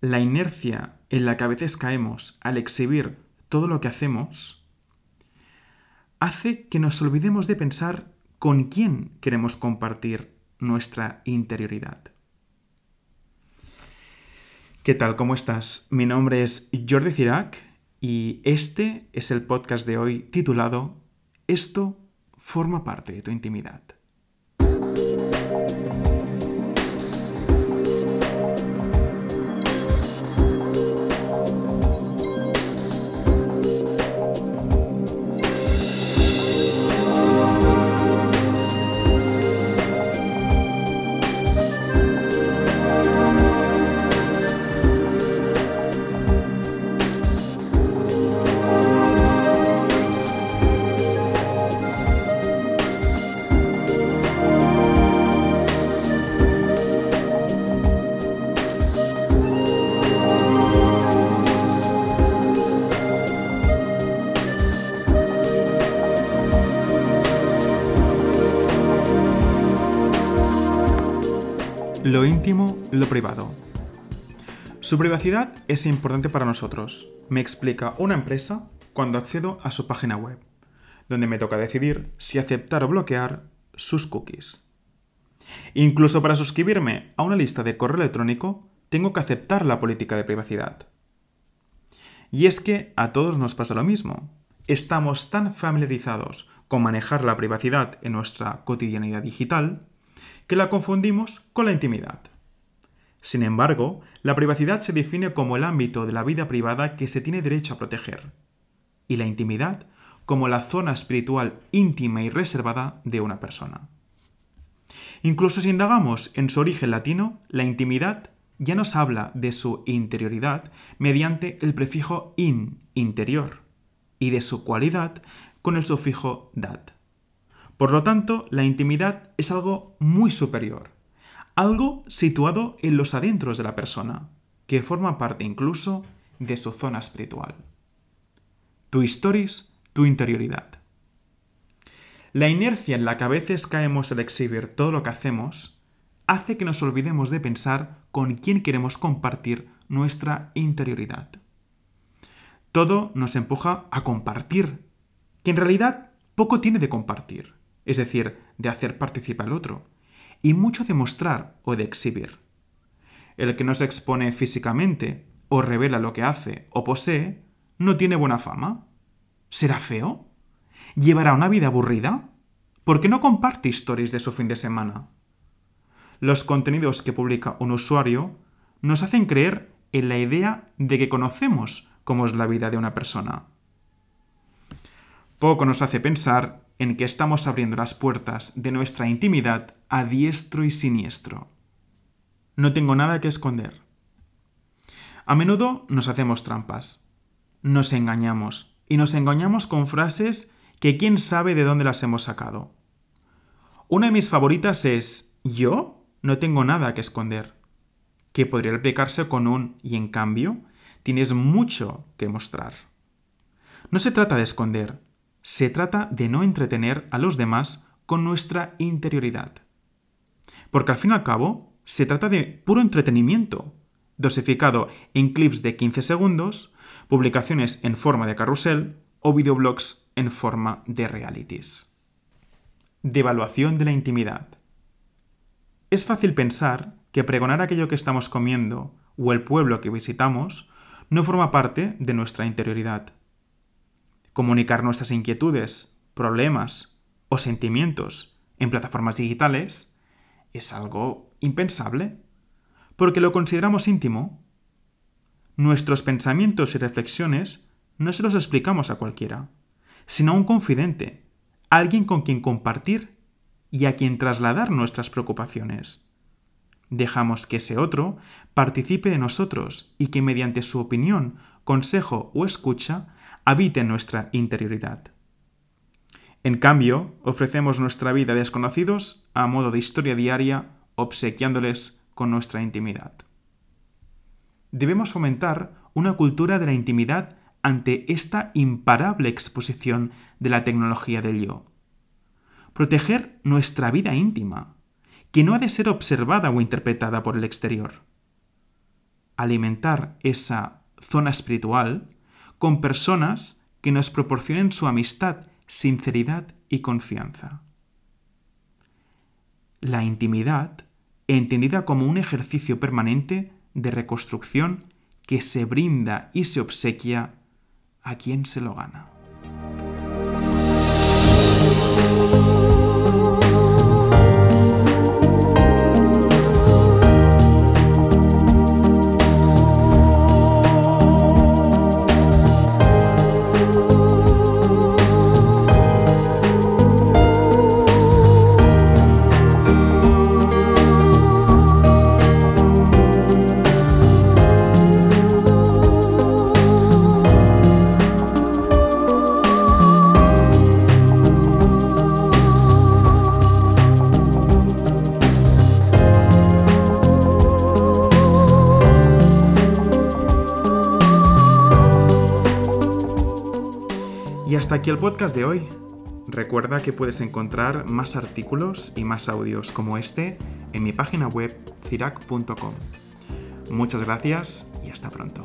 la inercia en la que a veces caemos al exhibir todo lo que hacemos, hace que nos olvidemos de pensar con quién queremos compartir nuestra interioridad. ¿Qué tal? ¿Cómo estás? Mi nombre es Jordi Cirac y este es el podcast de hoy titulado Esto forma parte de tu intimidad. Lo íntimo, lo privado. Su privacidad es importante para nosotros, me explica una empresa cuando accedo a su página web, donde me toca decidir si aceptar o bloquear sus cookies. Incluso para suscribirme a una lista de correo electrónico, tengo que aceptar la política de privacidad. Y es que a todos nos pasa lo mismo. Estamos tan familiarizados con manejar la privacidad en nuestra cotidianidad digital que la confundimos con la intimidad. Sin embargo, la privacidad se define como el ámbito de la vida privada que se tiene derecho a proteger, y la intimidad como la zona espiritual íntima y reservada de una persona. Incluso si indagamos en su origen latino, la intimidad ya nos habla de su interioridad mediante el prefijo in, interior, y de su cualidad con el sufijo dat. Por lo tanto, la intimidad es algo muy superior, algo situado en los adentros de la persona, que forma parte incluso de su zona espiritual. Tu historis, tu interioridad. La inercia en la que a veces caemos al exhibir todo lo que hacemos hace que nos olvidemos de pensar con quién queremos compartir nuestra interioridad. Todo nos empuja a compartir, que en realidad poco tiene de compartir es decir, de hacer participar al otro, y mucho de mostrar o de exhibir. El que no se expone físicamente o revela lo que hace o posee, no tiene buena fama. ¿Será feo? ¿Llevará una vida aburrida? ¿Por qué no comparte historias de su fin de semana? Los contenidos que publica un usuario nos hacen creer en la idea de que conocemos cómo es la vida de una persona. Poco nos hace pensar en que estamos abriendo las puertas de nuestra intimidad a diestro y siniestro. No tengo nada que esconder. A menudo nos hacemos trampas, nos engañamos, y nos engañamos con frases que quién sabe de dónde las hemos sacado. Una de mis favoritas es yo no tengo nada que esconder, que podría replicarse con un y en cambio tienes mucho que mostrar. No se trata de esconder, se trata de no entretener a los demás con nuestra interioridad. Porque al fin y al cabo, se trata de puro entretenimiento, dosificado en clips de 15 segundos, publicaciones en forma de carrusel o videoblogs en forma de realities. Devaluación de la intimidad. Es fácil pensar que pregonar aquello que estamos comiendo o el pueblo que visitamos no forma parte de nuestra interioridad comunicar nuestras inquietudes, problemas o sentimientos en plataformas digitales es algo impensable, porque lo consideramos íntimo. Nuestros pensamientos y reflexiones no se los explicamos a cualquiera, sino a un confidente, alguien con quien compartir y a quien trasladar nuestras preocupaciones. Dejamos que ese otro participe de nosotros y que mediante su opinión, consejo o escucha habite en nuestra interioridad. En cambio, ofrecemos nuestra vida a desconocidos a modo de historia diaria, obsequiándoles con nuestra intimidad. Debemos fomentar una cultura de la intimidad ante esta imparable exposición de la tecnología del yo. Proteger nuestra vida íntima, que no ha de ser observada o interpretada por el exterior. alimentar esa zona espiritual con personas que nos proporcionen su amistad, sinceridad y confianza. La intimidad, entendida como un ejercicio permanente de reconstrucción que se brinda y se obsequia a quien se lo gana. Hasta aquí el podcast de hoy. Recuerda que puedes encontrar más artículos y más audios como este en mi página web cirac.com. Muchas gracias y hasta pronto.